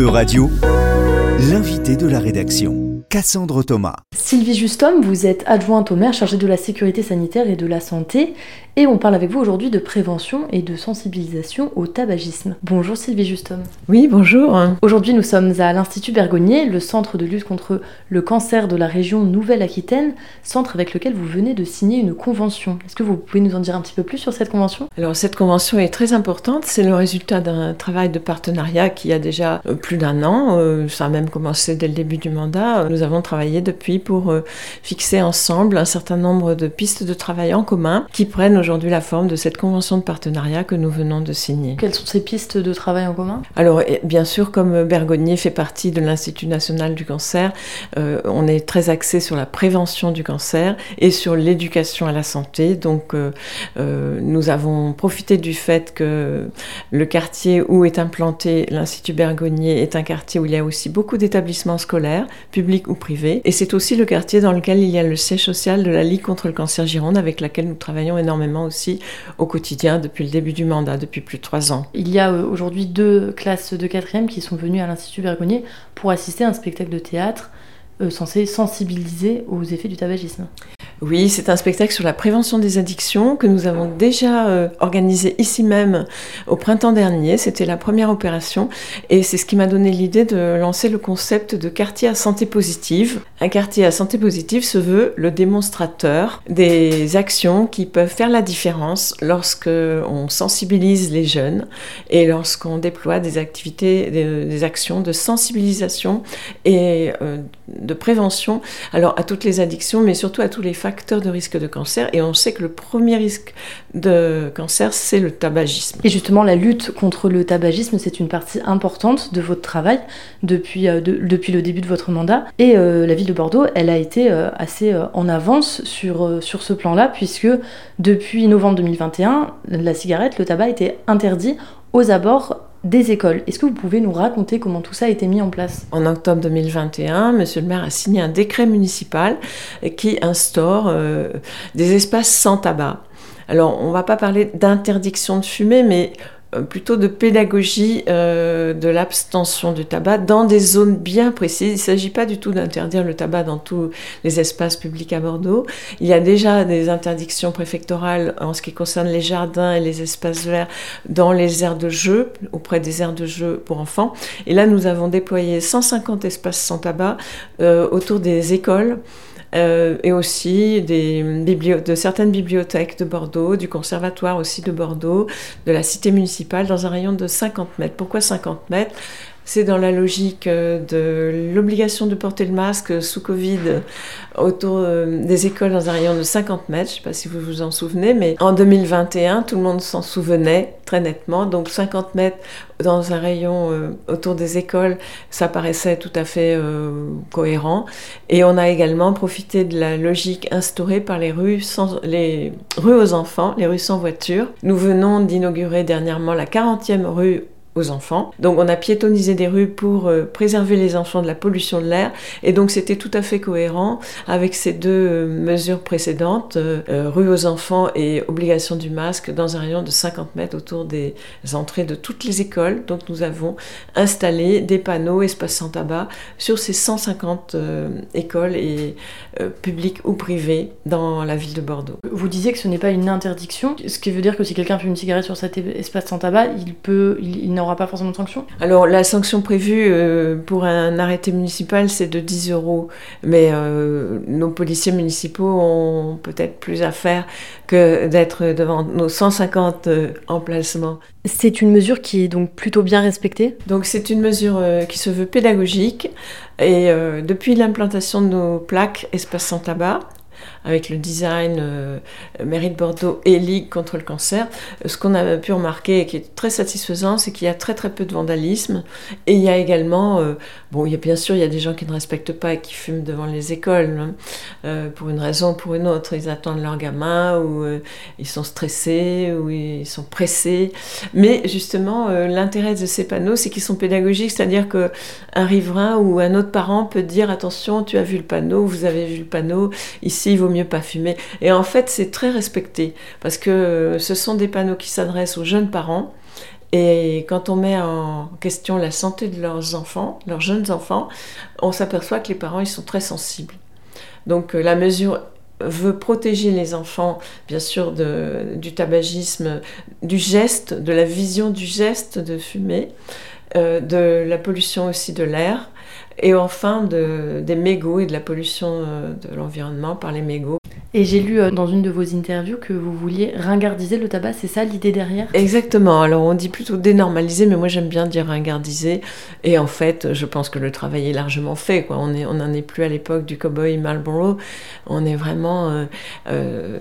E-Radio, l'invité de la rédaction. Cassandre Thomas. Sylvie Justom, vous êtes adjointe au maire chargée de la sécurité sanitaire et de la santé et on parle avec vous aujourd'hui de prévention et de sensibilisation au tabagisme. Bonjour Sylvie Justom. Oui, bonjour. Aujourd'hui nous sommes à l'Institut Bergonier, le centre de lutte contre le cancer de la région Nouvelle-Aquitaine, centre avec lequel vous venez de signer une convention. Est-ce que vous pouvez nous en dire un petit peu plus sur cette convention? Alors cette convention est très importante, c'est le résultat d'un travail de partenariat qui a déjà euh, plus d'un an, euh, ça a même commencé dès le début du mandat. Nous avons travaillé depuis pour euh, fixer ensemble un certain nombre de pistes de travail en commun qui prennent aujourd'hui la forme de cette convention de partenariat que nous venons de signer. Quelles sont ces pistes de travail en commun? Alors, bien sûr, comme Bergonnier fait partie de l'Institut national du cancer, euh, on est très axé sur la prévention du cancer et sur l'éducation à la santé. Donc, euh, nous avons profité du fait que le quartier où est implanté l'Institut Bergonnier est un quartier où il y a aussi beaucoup d'établissements scolaires, publics ou. Et c'est aussi le quartier dans lequel il y a le siège social de la Ligue contre le cancer Gironde, avec laquelle nous travaillons énormément aussi au quotidien depuis le début du mandat, depuis plus de trois ans. Il y a euh, aujourd'hui deux classes de quatrième qui sont venues à l'Institut Bergonnier pour assister à un spectacle de théâtre euh, censé sensibiliser aux effets du tabagisme. Oui, c'est un spectacle sur la prévention des addictions que nous avons déjà euh, organisé ici même au printemps dernier. C'était la première opération et c'est ce qui m'a donné l'idée de lancer le concept de quartier à santé positive. Un quartier à santé positive se veut le démonstrateur des actions qui peuvent faire la différence lorsque on sensibilise les jeunes et lorsqu'on déploie des activités, des, actions de sensibilisation et euh, de prévention, alors à toutes les addictions, mais surtout à tous les facteurs de risque de cancer. Et on sait que le premier risque de cancer, c'est le tabagisme. Et justement, la lutte contre le tabagisme, c'est une partie importante de votre travail depuis, euh, depuis le début de votre mandat. Et euh, la ville de Bordeaux, elle a été euh, assez en avance sur, sur ce plan-là, puisque depuis novembre 2021, la cigarette, le tabac était interdit aux abords des écoles. Est-ce que vous pouvez nous raconter comment tout ça a été mis en place? En octobre 2021, Monsieur le maire a signé un décret municipal qui instaure euh, des espaces sans tabac. Alors, on ne va pas parler d'interdiction de fumer, mais plutôt de pédagogie euh, de l'abstention du tabac dans des zones bien précises. Il ne s'agit pas du tout d'interdire le tabac dans tous les espaces publics à Bordeaux. Il y a déjà des interdictions préfectorales en ce qui concerne les jardins et les espaces verts dans les aires de jeu, auprès des aires de jeu pour enfants. Et là, nous avons déployé 150 espaces sans tabac euh, autour des écoles. Euh, et aussi de certaines bibliothèques de Bordeaux, du conservatoire aussi de Bordeaux, de la cité municipale dans un rayon de 50 mètres. Pourquoi 50 mètres? C'est dans la logique euh, de l'obligation de porter le masque sous Covid autour euh, des écoles dans un rayon de 50 mètres. Je ne sais pas si vous vous en souvenez, mais en 2021, tout le monde s'en souvenait très nettement. Donc 50 mètres dans un rayon euh, autour des écoles, ça paraissait tout à fait cohérent. Et on a également profité de la logique instaurée par les rues, sans, les rues aux enfants, les rues sans voiture. Nous venons d'inaugurer dernièrement la 40e rue aux enfants. Donc on a piétonnisé des rues pour euh, préserver les enfants de la pollution de l'air et donc c'était tout à fait cohérent avec ces deux euh, mesures précédentes, euh, rue aux enfants et obligation du masque dans un rayon de 50 mètres autour des entrées de toutes les écoles. Donc nous avons installé des panneaux espace sans tabac sur ces 150 écoles et publiques ou privées dans la ville de Bordeaux. Vous disiez que ce n'est pas une interdiction, ce qui veut dire que si quelqu'un fume une cigarette sur cet espace sans tabac, il peut, n'aura pas forcément de sanction Alors la sanction prévue euh, pour un arrêté municipal, c'est de 10 euros. Mais euh, nos policiers municipaux ont peut-être plus à faire que d'être devant nos 150 euh, emplacements. C'est une mesure qui est donc plutôt bien respectée Donc c'est une mesure qui se veut pédagogique. Et depuis l'implantation de nos plaques espace sans tabac, avec le design euh, Mairie de Bordeaux et Ligue contre le cancer, ce qu'on a pu remarquer et qui est très satisfaisant, c'est qu'il y a très très peu de vandalisme et il y a également, euh, bon, il y a bien sûr, il y a des gens qui ne respectent pas et qui fument devant les écoles hein, euh, pour une raison ou pour une autre. Ils attendent leur gamin ou ils sont stressés ou ils sont pressés. Mais justement, l'intérêt de ces panneaux, c'est qu'ils sont pédagogiques, c'est-à-dire qu'un riverain ou un autre parent peut dire attention, tu as vu le panneau, vous avez vu le panneau, ici il vaut mieux pas fumer. Et en fait, c'est très respecté parce que ce sont des panneaux qui s'adressent aux jeunes parents Et quand on met en question la santé de leurs enfants, leurs jeunes enfants, on s'aperçoit que les parents, ils sont très sensibles. Donc la mesure veut protéger les enfants, bien sûr, du tabagisme, du geste, de la vision du geste de fumer, euh, de la pollution aussi de l'air, et enfin des mégots et de la pollution euh, de l'environnement par les mégots. Et j'ai lu euh, dans une de vos interviews que vous vouliez ringardiser le tabac, c'est ça l'idée derrière? Exactement, alors on dit plutôt dénormaliser, mais moi j'aime bien dire ringardiser. Et en fait, je pense que le travail est largement fait. On n'en est plus à l'époque du cowboy Marlboro. On est vraiment euh, euh,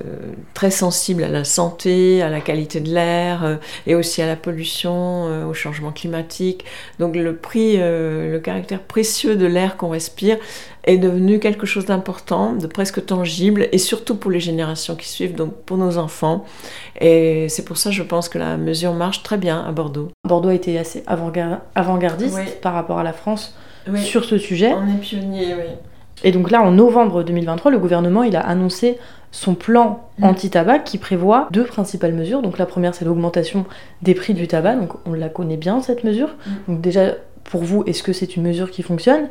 très sensible à la santé, à la qualité de l'air et aussi à la pollution, au changement climatique. Donc le prix, le caractère précieux de l'air qu'on respire est devenu quelque chose d'important, de presque tangible, et surtout pour les générations qui suivent, donc pour nos enfants. Et c'est pour ça, je pense que la mesure marche très bien à Bordeaux. Bordeaux a été assez avant-gardiste par rapport à la France sur ce sujet. On est pionnier, oui. Et donc là, en novembre 2023, le gouvernement il a annoncé son plan mm. anti-tabac qui prévoit deux principales mesures. Donc la première, c'est l'augmentation des prix du tabac. Donc on la connaît bien cette mesure. Mm. Donc déjà, pour vous, est-ce que c'est une mesure qui fonctionne?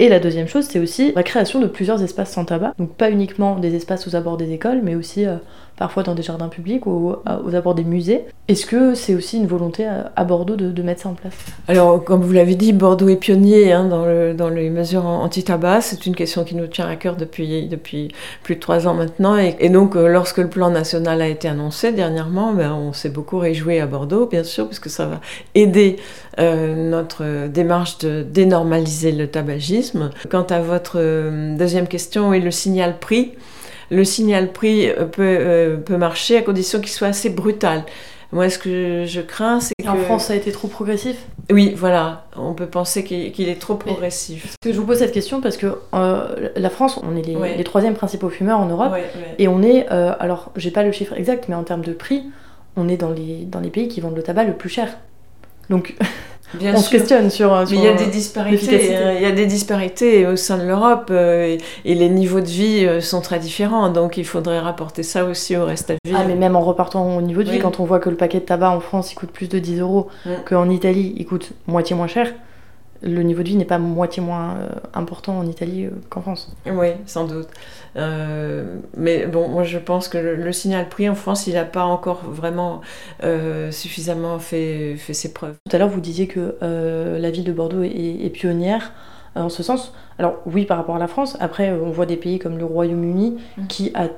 Et la deuxième chose, c'est aussi la création de plusieurs espaces sans tabac. Donc pas uniquement des espaces aux abords des écoles, mais aussi euh, parfois dans des jardins publics ou aux abords des musées. Est-ce que c'est aussi une volonté à Bordeaux de, mettre ça en place? Alors, comme vous l'avez dit, Bordeaux est pionnier hein, dans, le, dans, les mesures anti-tabac. C'est une question qui nous tient à cœur depuis, plus de trois ans maintenant. Et, donc, euh, lorsque le plan national a été annoncé dernièrement, ben, on s'est beaucoup réjoui à Bordeaux, bien sûr, puisque ça va aider euh, notre démarche de dénormaliser le tabagisme. Quant à votre euh, deuxième question, et le signal prix le signal prix euh, peut, euh, peut marcher à condition qu'il soit assez brutal. Moi, ce que je crains, c'est que... En France, ça a été trop progressif? Oui, voilà. On peut penser qu'il est trop progressif. Que je vous pose cette question parce que euh, la France, on est les, les, troisièmes principaux fumeurs en Europe. Et on est, alors, j'ai pas le chiffre exact, mais en termes de prix, on est dans les, dans les pays qui vendent le tabac le plus cher. Donc, on se questionne sur. Mais il y a des disparités. Hein. Il y a des disparités au sein de l'Europe euh, et, les niveaux de vie euh, sont très différents. Donc il faudrait rapporter ça aussi au reste de la vie. Ah, mais même en repartant au niveau de vie, quand on voit que le paquet de tabac en France il coûte plus de 10 euros, mm. qu'en Italie il coûte moitié moins cher, le niveau de vie n'est pas moitié moins euh, important en Italie euh, qu'en France. Oui, sans doute. Euh, mais bon, moi je pense que le, signal prix en France, il n'a pas encore vraiment suffisamment fait, fait, ses preuves. Tout à l'heure, vous disiez que la ville de Bordeaux est, pionnière en ce sens. Alors oui, par rapport à la France. Après, on voit des pays comme le Royaume-Uni mmh. qui a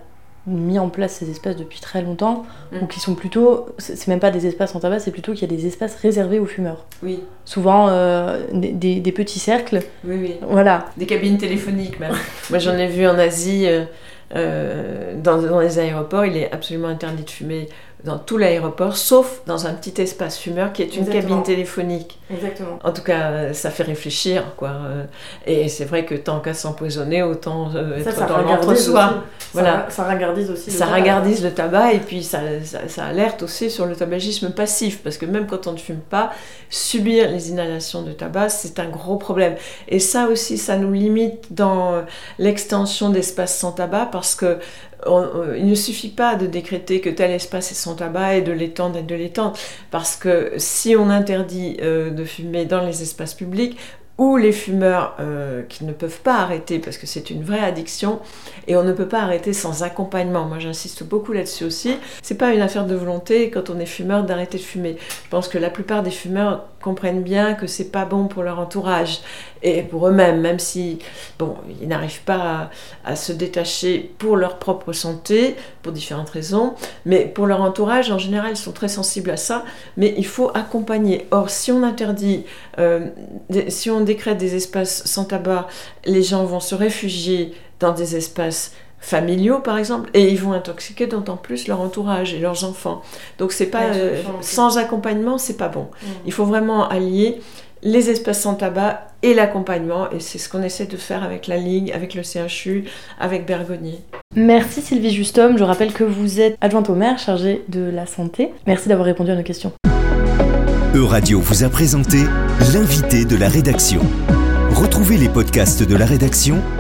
mis en place ces espaces depuis très longtemps, mm. ou qui sont plutôt, c'est même pas des espaces en tabac, c'est plutôt qu'il y a des espaces réservés aux fumeurs. Oui. Souvent euh, des, des, petits cercles. Oui, oui. Voilà. Des cabines téléphoniques même. Moi j'en ai vu en Asie, euh, euh, dans, dans, les aéroports, il est absolument interdit de fumer dans tout l'aéroport, sauf dans un petit espace fumeur qui est une cabine téléphonique. Exactement. En tout cas, ça fait réfléchir, quoi. Et c'est vrai que tant qu'à s'empoisonner, autant euh, être dans l'entre-soi. Voilà. Ça, ça aussi. Le ça tabac. le tabac et puis ça, ça, alerte aussi sur le tabagisme passif, parce que même quand on ne fume pas, subir les inhalations de tabac, c'est un gros problème. Et ça aussi, ça nous limite dans l'extension d'espaces sans tabac, parce que il ne suffit pas de décréter que tel espace est sans tabac et de l'étendre et de l'étendre. Parce que si on interdit euh, de fumer dans les espaces publics, ou les fumeurs euh, qui ne peuvent pas arrêter parce que c'est une vraie addiction et on ne peut pas arrêter sans accompagnement. Moi j'insiste beaucoup là-dessus aussi. C'est pas une affaire de volonté quand on est fumeur d'arrêter de fumer. Je pense que la plupart des fumeurs comprennent bien que c'est pas bon pour leur entourage et pour eux-mêmes, même si bon, ils n'arrivent pas à, se détacher pour leur propre santé, pour différentes raisons, mais pour leur entourage, en général, ils sont très sensibles à ça, mais il faut accompagner. Or, si on interdit, euh, si on décrète des espaces sans tabac, les gens vont se réfugier dans des espaces familiaux par exemple et ils vont intoxiquer d'autant plus leur entourage et leurs enfants donc c'est pas euh, sans accompagnement c'est pas bon mmh. il faut vraiment allier les espaces sans tabac et l'accompagnement. Et c'est ce qu'on essaie de faire avec la Ligue, avec le CHU, avec Bergonier. Merci Sylvie Justom. Je rappelle que vous êtes adjointe au maire chargée de la santé. Merci d'avoir répondu à nos questions. Euradio vous a présenté l'invité de la rédaction. Retrouvez les podcasts de la rédaction